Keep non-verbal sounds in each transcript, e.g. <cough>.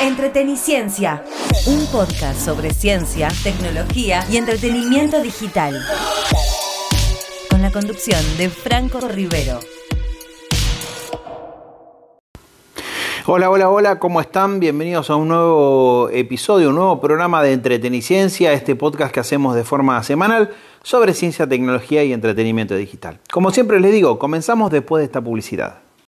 Entreteniciencia, un podcast sobre ciencia, tecnología y entretenimiento digital. Con la conducción de Franco Rivero. Hola, hola, hola, ¿cómo están? Bienvenidos a un nuevo episodio, un nuevo programa de Entreteniciencia, este podcast que hacemos de forma semanal sobre ciencia, tecnología y entretenimiento digital. Como siempre les digo, comenzamos después de esta publicidad.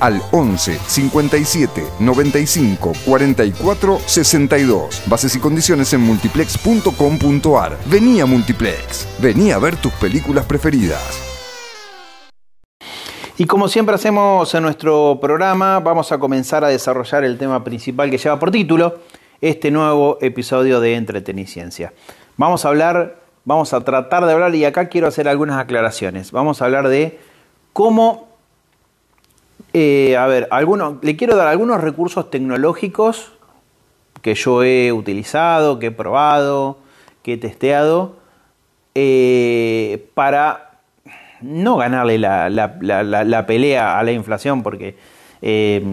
al 11 57 95 44 62. Bases y condiciones en multiplex.com.ar. Vení a Multiplex. Vení a ver tus películas preferidas. Y como siempre hacemos en nuestro programa, vamos a comenzar a desarrollar el tema principal que lleva por título este nuevo episodio de Entreteniciencia. Vamos a hablar, vamos a tratar de hablar, y acá quiero hacer algunas aclaraciones. Vamos a hablar de cómo eh, a ver, le quiero dar algunos recursos tecnológicos que yo he utilizado, que he probado, que he testeado, eh, para no ganarle la, pelea a la inflación, porque eh,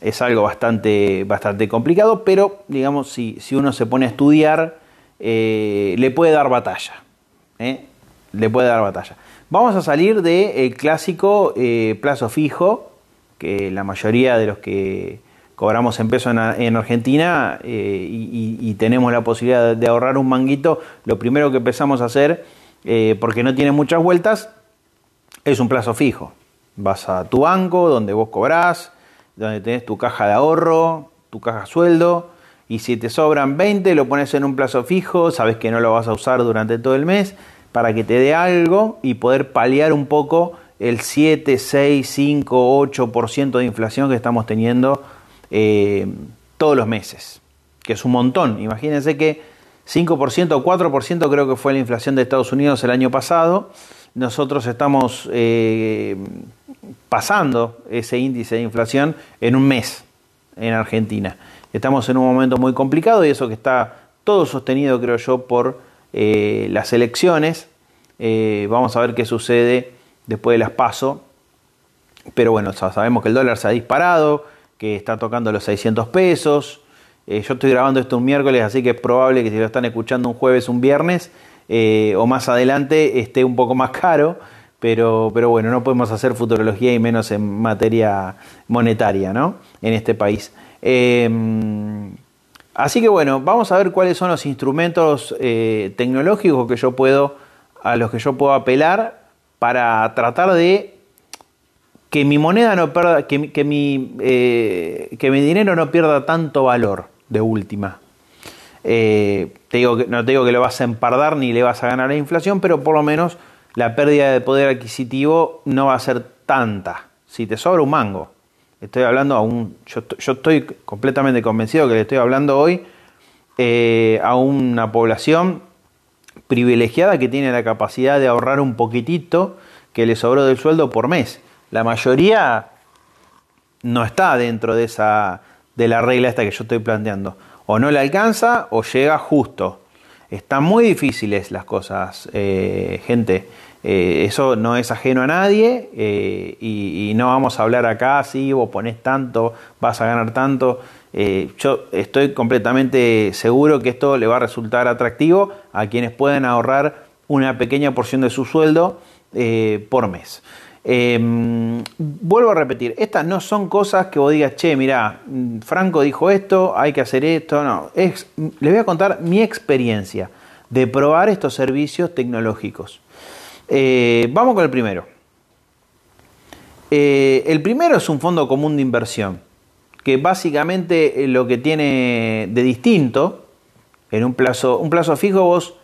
es algo bastante, bastante complicado, pero digamos, si, si uno se pone a estudiar, le puede dar batalla. Le puede dar batalla. Vamos a salir del clásico plazo fijo, que la mayoría de los que cobramos en peso en, Argentina eh, y, tenemos la posibilidad de ahorrar un manguito, lo primero que empezamos a hacer, eh, porque no tiene muchas vueltas, es un plazo fijo. Vas a tu banco, donde vos cobrás, donde tenés tu caja de ahorro, tu caja sueldo, y si te sobran 20, lo pones en un plazo fijo, sabes que no lo vas a usar durante todo el mes, para que te dé algo y poder paliar un poco el 7, 6, 5, 8% de inflación que estamos teniendo eh, todos los meses, que es un montón. Imagínense que 5% o 4% creo que fue la inflación de Estados Unidos el año pasado. Nosotros estamos eh, pasando ese índice de inflación en un mes en Argentina. Estamos en un momento muy complicado y eso que está todo sostenido, creo yo, por eh, las elecciones. vamos a ver qué sucede después de las paso. Pero bueno, sabemos que el dólar se ha disparado, que está tocando los 600 pesos. Eh, yo estoy grabando esto un miércoles, así que es probable que si lo están escuchando un jueves, un viernes eh, o más adelante esté un poco más <laughs> caro. Pero, pero bueno, no podemos hacer futurología y menos en materia monetaria, ¿no? En este país. Em, así que bueno, vamos a ver cuáles son los instrumentos eh, tecnológicos que yo puedo, a los que yo puedo apelar para tratar de que mi moneda no pierda, que, que, mi, eh, que mi dinero no pierda tanto valor de última. Eh, te digo no te digo que lo vas a empardar ni le vas a ganar la inflación, pero por lo menos la pérdida de poder adquisitivo no va a ser tanta. Si te sobra un mango, estoy hablando a un, yo, yo estoy completamente convencido que le estoy hablando hoy eh, a una población privilegiada que tiene la capacidad de ahorrar un poquitito que le sobró del sueldo por mes. La mayoría no está dentro de esa de la regla esta que yo estoy planteando. O no le alcanza o llega justo. Están muy difíciles las cosas, eh, gente. Eh, eso no es ajeno a nadie eh, y, no vamos a hablar acá, si vos pones tanto, vas a ganar tanto. Eh, yo estoy completamente seguro que esto le va a resultar atractivo a quienes pueden ahorrar una pequeña porción de su sueldo por mes. Em, vuelvo a repetir, estas no son cosas que vos digas, che, mira, Franco dijo esto, hay que hacer esto. No, es, les voy a contar mi experiencia de probar estos servicios tecnológicos. Eh, vamos con el primero. Eh, el primero es un fondo común de inversión, que básicamente eh, lo que tiene de distinto, en un plazo, un plazo fijo vos,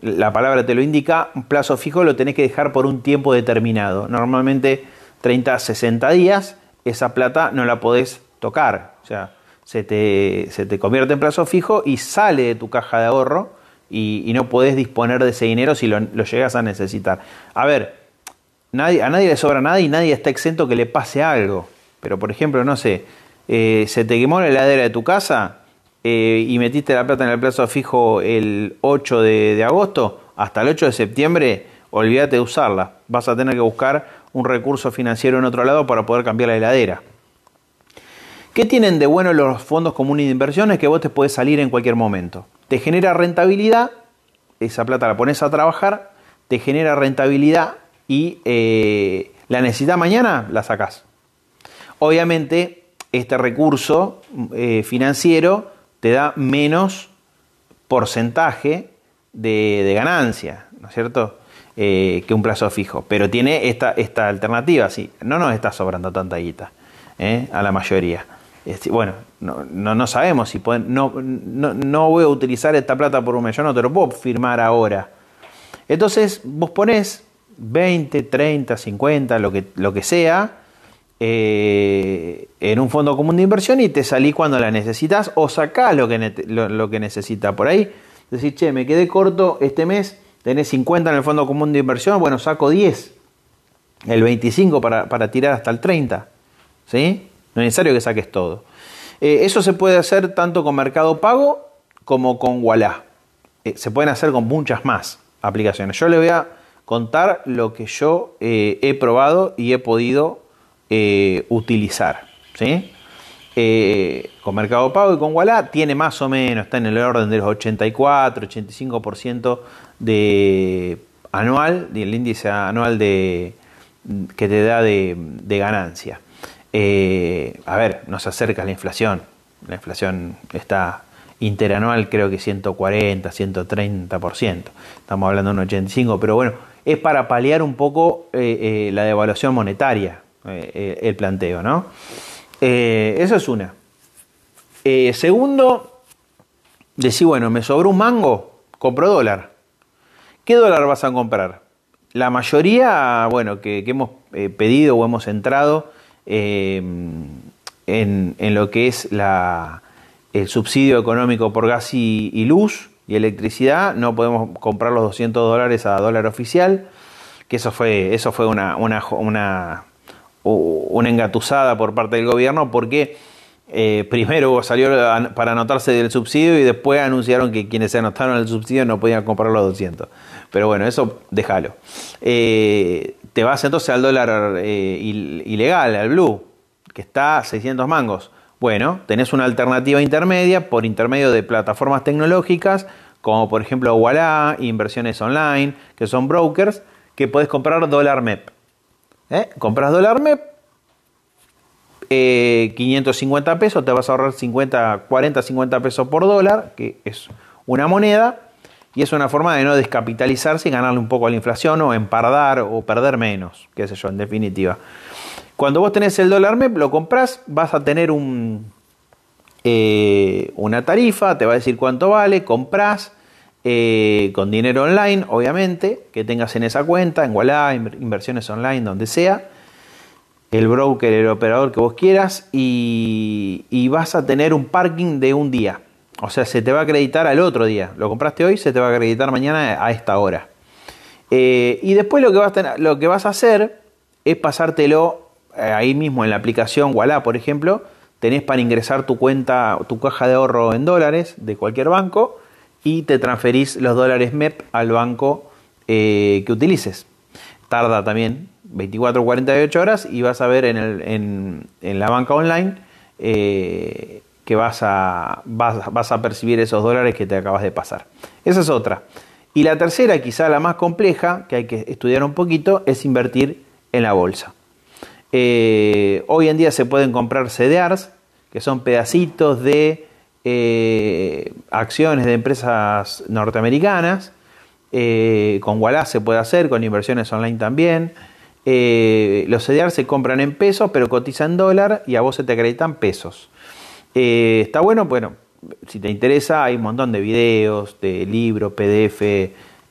la palabra te lo indica, un plazo fijo lo tenés que dejar por un tiempo determinado, normalmente 30 a 60 días, esa plata no la podés tocar, o sea, se te, se te convierte en plazo fijo y sale de tu caja de ahorro y, no podés disponer de ese dinero si lo, llegas a necesitar. A ver, a nadie le sobra nada y nadie está exento que le pase algo. Pero por ejemplo, no sé, eh, se te quemó la heladera de tu casa eh, y metiste la plata en el plazo fijo el 8 de, de agosto, hasta el 8 de septiembre, olvídate de usarla. Vas a tener que buscar un recurso financiero en otro lado para poder cambiar la heladera. ¿Qué tienen de bueno los fondos comunes de inversiones? Que vos te puedes salir en cualquier momento. Te genera rentabilidad, esa plata la pones a trabajar, te genera rentabilidad y eh, la necesidad mañana, la sacás. Obviamente, este recurso eh, financiero te da menos porcentaje de, ganancia, ¿no es cierto? Eh, que un plazo fijo. Pero tiene esta, esta alternativa, sí. No nos está sobrando tanta guita a la mayoría. Bueno, no, no, sabemos si pueden, no, no, voy a utilizar esta plata por un mes, yo no te lo puedo firmar ahora. Entonces vos ponés 20, 30, 50, lo que, lo que sea, eh, en un fondo común de inversión y te salís cuando la necesitas o sacás lo que, lo, que necesitas. Por ahí decís, che, me quedé corto este mes, tenés 50 en el fondo común de inversión, bueno, saco 10, el 25 para, para tirar hasta el 30. ¿Sí? No es necesario que saques todo. Eh, eso se puede hacer tanto con Mercado Pago como con Walla. Eh, se pueden hacer con muchas más aplicaciones. Yo les voy a contar lo que yo eh, he probado y he podido utilizar. ¿sí? con Mercado Pago y con Walla tiene más o menos, está en el orden de los 84, 85% de anual, el índice anual de, que te da de ganancia. Eh, a ver, nos acerca la inflación. La inflación está interanual creo que 140, 130%. Estamos hablando de un 85%, pero bueno, es para paliar un poco eh, eh, la devaluación monetaria, el planteo, ¿no? eso es una. segundo, decir, bueno, me sobró un mango, compro dólar. ¿Qué dólar vas a comprar? La mayoría, bueno, que hemos pedido o hemos entrado Em, en, lo que es la, el subsidio económico por gas y, luz y electricidad. No podemos comprar los 200 dólares a dólar oficial, que eso fue, eso fue una, una, una, una engatusada por parte del gobierno porque... Eh, primero salió para anotarse del subsidio y después anunciaron que quienes se anotaron el subsidio no podían comprar los 200. Pero bueno, eso déjalo. Eh, te vas entonces al dólar eh, ilegal, al blue, que está a 600 mangos. Bueno, tenés una alternativa intermedia por intermedio de plataformas tecnológicas, como por ejemplo Walla, inversiones online, que son brokers, que podés comprar dólar MEP. Compras dólar MEP, 550 pesos, te vas a ahorrar 50, 40, 50 pesos por dólar, que es una moneda, y es una forma de no descapitalizarse y ganarle un poco a la inflación o empardar o perder menos, qué sé yo, en definitiva. Cuando vos tenés el dólar MEP, lo compras, vas a tener un, eh, una tarifa, te va a decir cuánto vale, compras eh, con dinero online, obviamente, que tengas en esa cuenta, en Walla, inversiones online, donde sea, el broker, el operador que vos quieras, y, vas a tener un parking de un día. O sea, se te va a acreditar al otro día. Lo compraste hoy, se te va a acreditar mañana a esta hora. Eh, y después lo que, vas a hacer es pasártelo eh, ahí mismo en la aplicación Walla, por ejemplo. Tenés para ingresar tu cuenta, tu caja de ahorro en dólares de cualquier banco y te transferís los dólares MEP al banco eh, que utilices. Tarda también 24 o 48 horas y vas a ver en, la banca online que vas a, percibir esos dólares que te acabas de pasar. Esa es otra. Y la tercera, quizá la más compleja, que hay que estudiar un poquito, es invertir en la bolsa. Eh, hoy en día se pueden comprar CDRs, que son pedacitos de eh, acciones de empresas norteamericanas. Eh, con Walla se puede hacer, con inversiones online también. Los CDRs se compran en pesos, pero cotizan en dólar y a vos se te acreditan pesos. Eh, está bueno, bueno, si te interesa, hay un montón de videos, de libros, PDF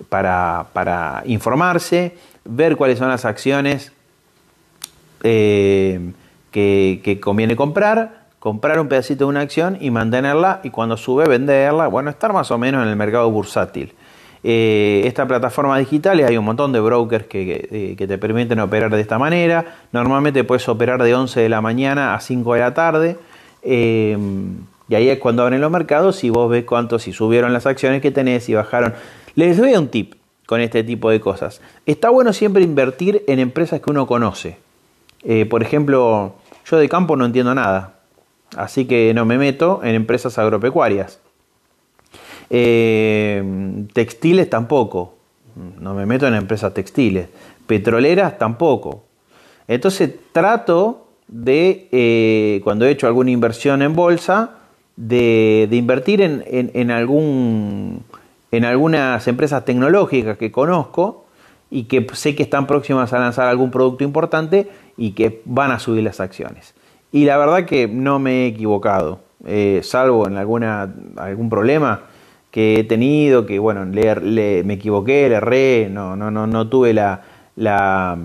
para, informarse, ver cuáles son las acciones eh, que, conviene comprar, comprar un pedacito de una acción y mantenerla y cuando sube venderla, bueno, estar más o menos en el mercado bursátil. Eh, esta plataforma digital hay un montón de brokers que, que, te permiten operar de esta manera. Normalmente puedes operar de 11 de la mañana a 5 de la tarde. Eh, y ahí es cuando abren los mercados y vos ves cuánto, si subieron las acciones que tenés, y bajaron. Les doy un tip con este tipo de cosas. Está bueno siempre invertir en empresas que uno conoce. Eh, por ejemplo, yo de campo no entiendo nada. Así que no me meto en empresas agropecuarias. Eh, textiles tampoco. No me meto en empresas textiles. Petroleras tampoco. Entonces trato de, eh, cuando he hecho alguna inversión en bolsa, de, invertir en, algún, en algunas empresas tecnológicas que conozco y que sé que están próximas a lanzar algún producto importante y que van a subir las acciones. Y la verdad que no me he equivocado, eh, salvo en alguna, algún problema que he tenido, que bueno, le, me equivoqué, le erré, no, no, no, no tuve la, la,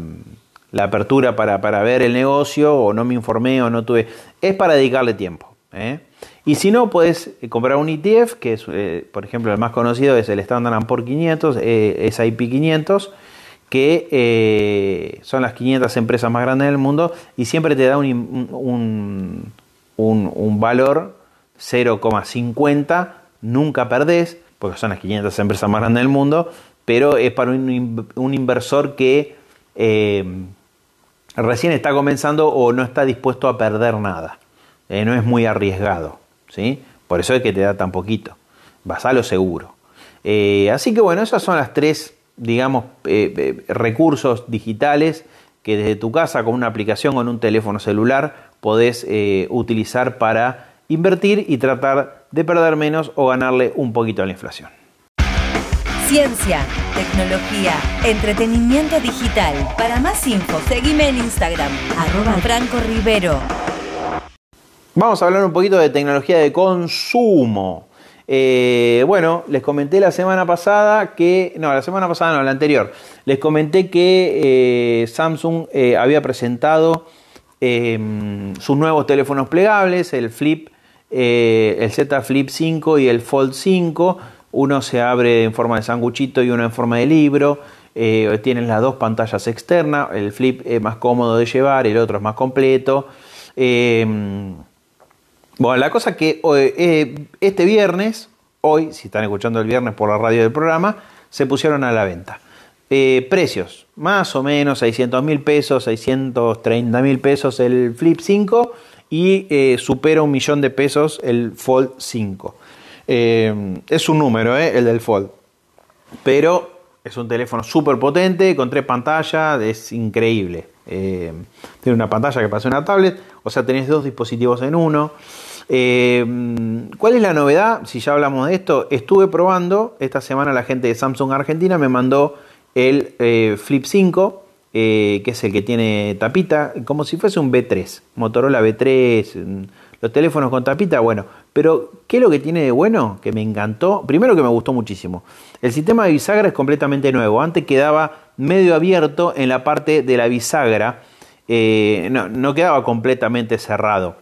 apertura para, ver el negocio, o no me informé, o no tuve. Es para dedicarle tiempo. ¿eh? Y si no, puedes comprar un ETF, que es, eh, por ejemplo, el más conocido es el Standard Poor's 500, eh, SIP 500 que eh, son las 500 empresas más grandes del mundo y siempre te da un, un, un, valor 0,50, nunca perdés, porque son las 500 empresas más grandes del mundo, pero es para un, inversor que eh, recién está comenzando o no está dispuesto a perder nada, eh, no es muy arriesgado, ¿sí? por eso es que te da tan poquito, vas a lo seguro. así que bueno, esas son las tres digamos, eh, eh, recursos digitales que desde tu casa con una aplicación en un teléfono celular podés eh, utilizar para invertir y tratar de perder menos o ganarle un poquito a la inflación. Ciencia, tecnología, entretenimiento digital. Para más info, seguime en Instagram, arroba Franco Rivero. Vamos a hablar un poquito de tecnología de consumo. Eh, bueno, les comenté la semana pasada que, no, la semana pasada no, la anterior, les comenté que eh, Samsung eh, había presentado sus nuevos teléfonos plegables, el Flip, el Z Flip 5 y el Fold 5. Uno se abre en forma de sanguchito y uno en forma de libro. tienen las dos pantallas externas, el Flip es más cómodo de llevar, el otro es más completo. Em, bueno, la cosa que eh, este viernes, hoy, si están escuchando el viernes por la radio del programa, se pusieron a la venta. Eh, precios, más o menos 600 mil pesos, 630 mil pesos el Flip 5 y eh, supera un millón de pesos el Fold 5. es un número, el del Fold. Pero es un teléfono súper potente, con tres pantallas, es increíble. tiene una pantalla que parece una tablet, o sea, tenés dos dispositivos en uno. Eh, ¿Cuál es la novedad? Si ya hablamos de esto, estuve probando, esta semana la gente de Samsung Argentina me mandó el eh, Flip 5, eh, que es el que tiene tapita, como si fuese un B3, Motorola B3, mm, los teléfonos con tapita, bueno, pero ¿qué es lo que tiene de bueno? Que me encantó, primero que me gustó muchísimo, el sistema de bisagra es completamente nuevo, antes quedaba medio abierto en la parte de la bisagra, no, no quedaba completamente cerrado.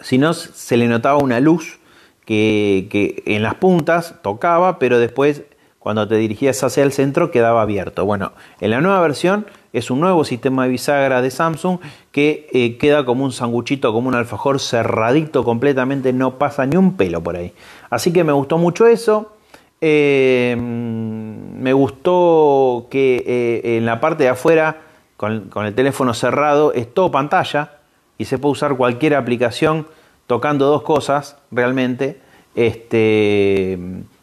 Sino se le notaba una luz que, en las puntas tocaba, pero después cuando te dirigías hacia el centro quedaba abierto. Bueno, en la nueva versión es un nuevo sistema de bisagra de Samsung que eh, queda como un sanguchito, como un alfajor cerradito completamente, no pasa ni un pelo por ahí. Así que me gustó mucho eso. Eh, me gustó que eh, en la parte de afuera, con, con el teléfono cerrado, es todo pantalla y se puede usar cualquier aplicación tocando dos cosas realmente. Este,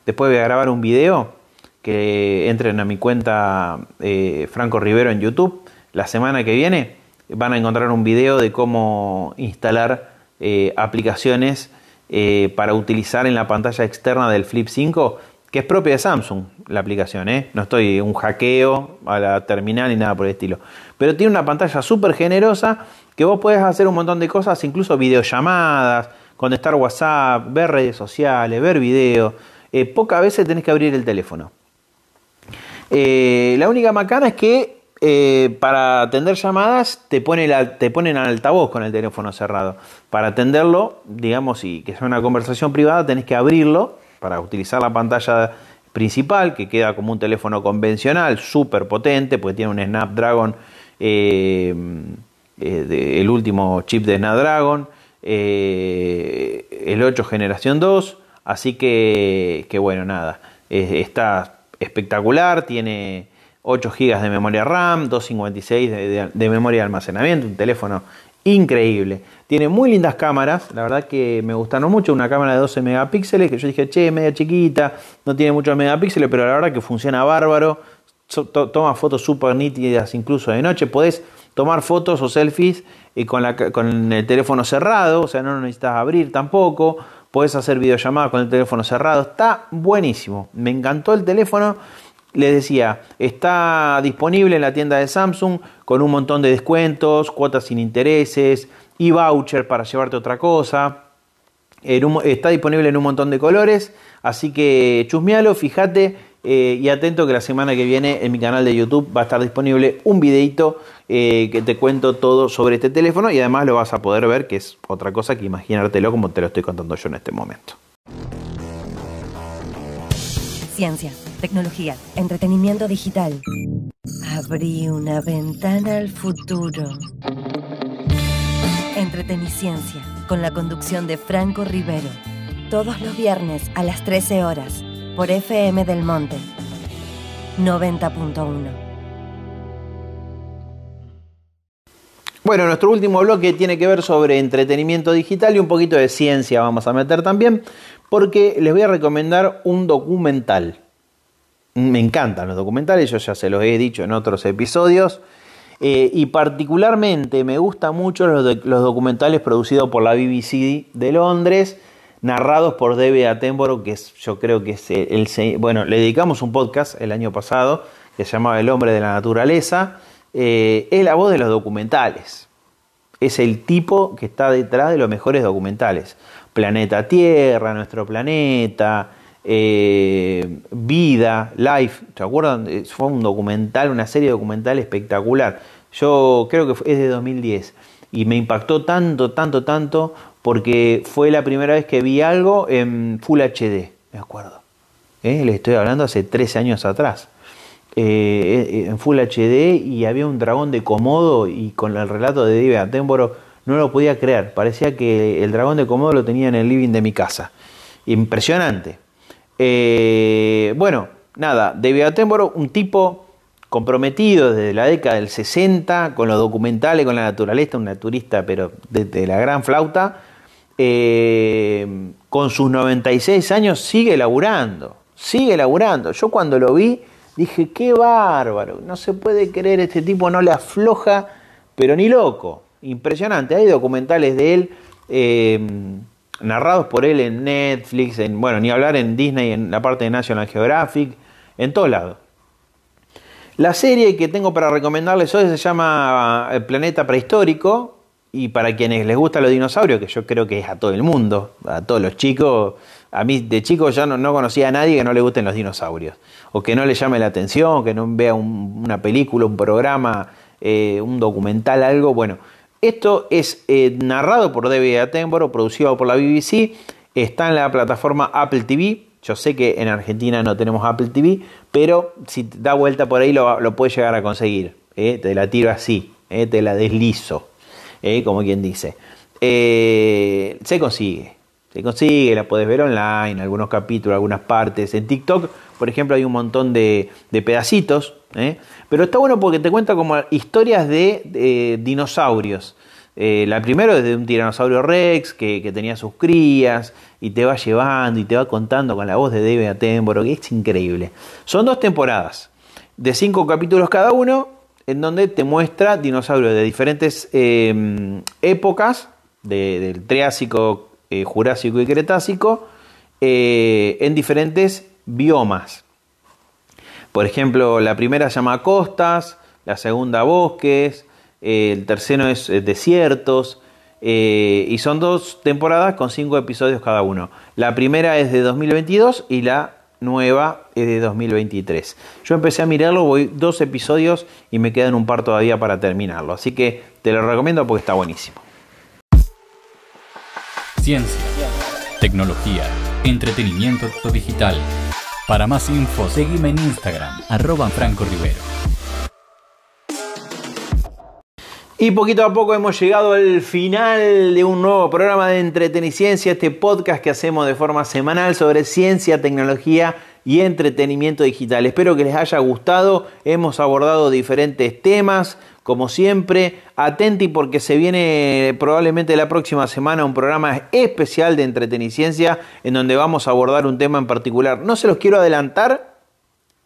después voy a grabar un video que entren a mi cuenta eh, Franco Rivero en YouTube. La semana que viene van a encontrar un video de cómo instalar eh, aplicaciones eh, para utilizar en la pantalla externa del Flip 5, que es propia de Samsung la aplicación. No estoy un hackeo a la terminal ni nada por el estilo. Pero tiene una pantalla súper generosa que vos podés hacer un montón de cosas, incluso videollamadas, contestar WhatsApp, ver redes sociales, ver videos. pocas veces tenés que abrir el teléfono. La única macana es que eh, para atender llamadas te, pone la, te ponen al altavoz con el teléfono cerrado. Para atenderlo, digamos, y que sea una conversación privada, tenés que abrirlo para utilizar la pantalla principal, que queda como un teléfono convencional, súper potente, porque tiene un Snapdragon, eh, eh, el último chip de Snapdragon, el 8 generación 2, así que bueno, nada, está espectacular, tiene 8 GB de memoria RAM, 256 de, de, memoria de almacenamiento, un teléfono increíble. Tiene muy lindas cámaras, la verdad que me gustaron mucho, una cámara de 12 megapíxeles, que yo dije, che, media chiquita, no tiene muchos megapíxeles, pero la verdad que funciona bárbaro, toma fotos súper nítidas incluso de noche, podés tomar fotos o selfies eh, con, la, con el teléfono cerrado, o sea, no necesitas abrir tampoco, podés hacer videollamadas con el teléfono cerrado, está buenísimo, me encantó el teléfono. Les decía, está disponible en la tienda de Samsung con un montón de descuentos, cuotas sin intereses y voucher para llevarte otra cosa. está disponible en un montón de colores, así que chusmealo, fíjate eh, y atento que la semana que viene en mi canal de YouTube va a estar disponible un videito eh, que te cuento todo sobre este teléfono y además lo vas a poder ver, que es otra cosa que imaginártelo como te lo estoy contando yo en este momento. Ciencia tecnología, entretenimiento digital. Abrí una ventana al futuro. Entreteniciencia, con la conducción de Franco Rivero. Todos los viernes a las 13 horas, por FM del Monte. 90.1. Bueno, nuestro último bloque tiene que ver sobre entretenimiento digital y un poquito de ciencia vamos a meter también, porque les voy a recomendar un documental me encantan los documentales, yo ya se los he dicho en otros episodios. Eh, y particularmente me gustan mucho los, los, documentales producidos por la BBC de Londres, narrados por David Attenborough, que es, yo creo que es el, Bueno, le dedicamos un podcast el año pasado que se llamaba El hombre de la naturaleza. Eh, es la voz de los documentales. Es el tipo que está detrás de los mejores documentales. Planeta Tierra, Nuestro Planeta, eh, Vida, Life, ¿te acuerdan? Eh, fue un documental, una serie documental espectacular. Yo creo que es de 2010 y me impactó tanto, tanto, tanto porque fue la primera vez que vi algo en Full HD, me acuerdo. ¿Eh? Le estoy hablando hace 13 años atrás. en Full HD y había un dragón de Komodo y con el relato de David Attenborough no lo podía creer. Parecía que el dragón de Komodo lo tenía en el living de mi casa. Impresionante. Eh, bueno, nada, David Attenborough, un tipo comprometido desde la década del 60 con los documentales, con la naturaleza, un naturista, pero desde la gran flauta, eh, con sus 96 años sigue laburando, sigue laburando. Yo cuando lo vi dije, qué bárbaro, no se puede creer, este tipo no le afloja, pero ni loco, impresionante. Hay documentales de él. Eh, narrados por él en Netflix, en, bueno, ni hablar en Disney, en la parte de National Geographic, en todos lados. La serie que tengo para recomendarles hoy se llama El Planeta Prehistórico y para quienes les gusta los dinosaurios, que yo creo que es a todo el mundo, a todos los chicos, a mí de chico ya no, conocía a nadie que no le gusten los dinosaurios, o que no le llame la atención, que no vea una película, un programa, eh, un documental, algo, bueno, esto es eh, narrado por David Attenborough, producido por la BBC, está en la plataforma Apple TV. Yo sé que en Argentina no tenemos Apple TV, pero si da vuelta por ahí lo, puedes llegar a conseguir. ¿eh? Te la tiro así, te la deslizo, como quien dice. se consigue, se consigue, la puedes ver online, algunos capítulos, algunas partes. En TikTok, por ejemplo, hay un montón de, de pedacitos ¿eh? Pero está bueno porque te cuenta como historias de, dinosaurios. Eh, la primera es de un tiranosaurio rex que, tenía sus crías y te va llevando y te va contando con la voz de David Attenborough, que es increíble. Son dos temporadas de cinco capítulos cada uno, en donde te muestra dinosaurios de diferentes em, épocas, del Triásico, eh, Jurásico y Cretácico, en diferentes biomas. Por ejemplo, la primera se llama Costas, la segunda Bosques, el tercero es eh, Desiertos, eh, y son dos temporadas con cinco episodios cada uno. La primera es de 2022 y la nueva es de 2023. Yo empecé a mirarlo, voy dos episodios y me quedan un par todavía para terminarlo. Así que te lo recomiendo porque está buenísimo. Ciencia, tecnología, entretenimiento digital. Para más info, seguime en Instagram, arroba Franco Rivero. Y poquito a poco hemos llegado al final de un nuevo programa de Entreteniciencia, este podcast que hacemos de forma semanal sobre ciencia, tecnología y entretenimiento digital. Espero que les haya gustado. Hemos abordado diferentes temas, como siempre. Atenti porque se viene probablemente la próxima semana un programa especial de Entreteniciencia en donde vamos a abordar un tema en particular. No se los quiero adelantar,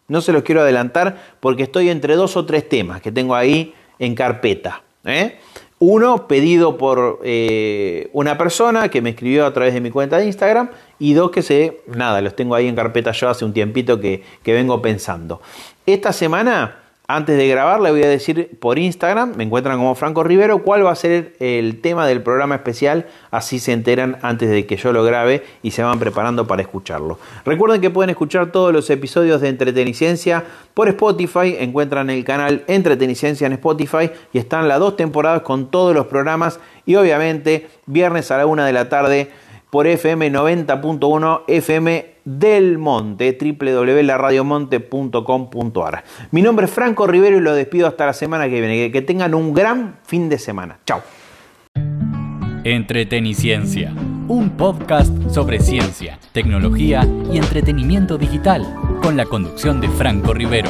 no se los quiero adelantar porque estoy entre dos o tres temas que tengo ahí en carpeta. ¿Eh? Uno, pedido por eh, una persona que me escribió a través de mi cuenta de Instagram. Y dos, que sé, nada, los tengo ahí en carpeta yo hace un tiempito que, que vengo pensando. Esta semana antes de grabar le voy a decir por Instagram, me encuentran como Franco Rivero, cuál va a ser el tema del programa especial, así se enteran antes de que yo lo grabe y se van preparando para escucharlo. Recuerden que pueden escuchar todos los episodios de Entretenicencia por Spotify, encuentran el canal Entretenicencia en Spotify y están las dos temporadas con todos los programas y obviamente viernes a la una de la tarde por FM 90.1 FM del Monte, www.laradiomonte.com.ar. Mi nombre es Franco Rivero y lo despido hasta la semana que viene. Que tengan un gran fin de semana. Chao. Entreteniciencia, un podcast sobre ciencia, tecnología y entretenimiento digital, con la conducción de Franco Rivero.